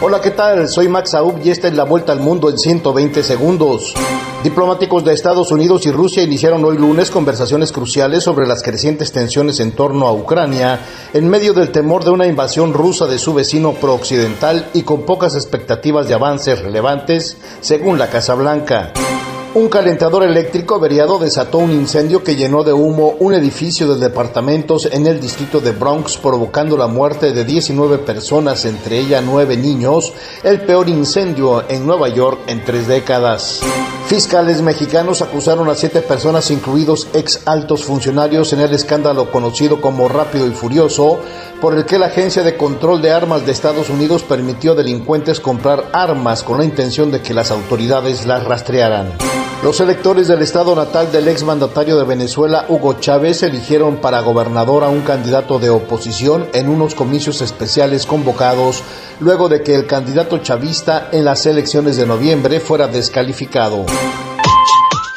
Hola, ¿qué tal? Soy Max Aub y esta es la vuelta al mundo en 120 segundos. Diplomáticos de Estados Unidos y Rusia iniciaron hoy lunes conversaciones cruciales sobre las crecientes tensiones en torno a Ucrania en medio del temor de una invasión rusa de su vecino prooccidental y con pocas expectativas de avances relevantes, según la Casa Blanca. Un calentador eléctrico averiado desató un incendio que llenó de humo un edificio de departamentos en el distrito de Bronx, provocando la muerte de 19 personas, entre ellas 9 niños, el peor incendio en Nueva York en tres décadas. Fiscales mexicanos acusaron a siete personas, incluidos ex altos funcionarios, en el escándalo conocido como Rápido y Furioso, por el que la Agencia de Control de Armas de Estados Unidos permitió a delincuentes comprar armas con la intención de que las autoridades las rastrearan. Los electores del estado natal del exmandatario de Venezuela, Hugo Chávez, eligieron para gobernador a un candidato de oposición en unos comicios especiales convocados luego de que el candidato chavista en las elecciones de noviembre fuera descalificado.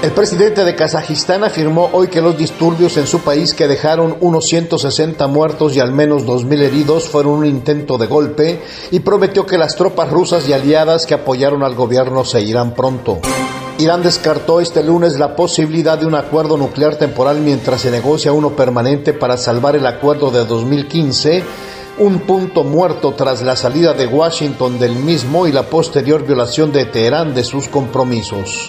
El presidente de Kazajistán afirmó hoy que los disturbios en su país que dejaron unos 160 muertos y al menos 2.000 heridos fueron un intento de golpe y prometió que las tropas rusas y aliadas que apoyaron al gobierno se irán pronto. Irán descartó este lunes la posibilidad de un acuerdo nuclear temporal mientras se negocia uno permanente para salvar el acuerdo de 2015 un punto muerto tras la salida de Washington del mismo y la posterior violación de Teherán de sus compromisos.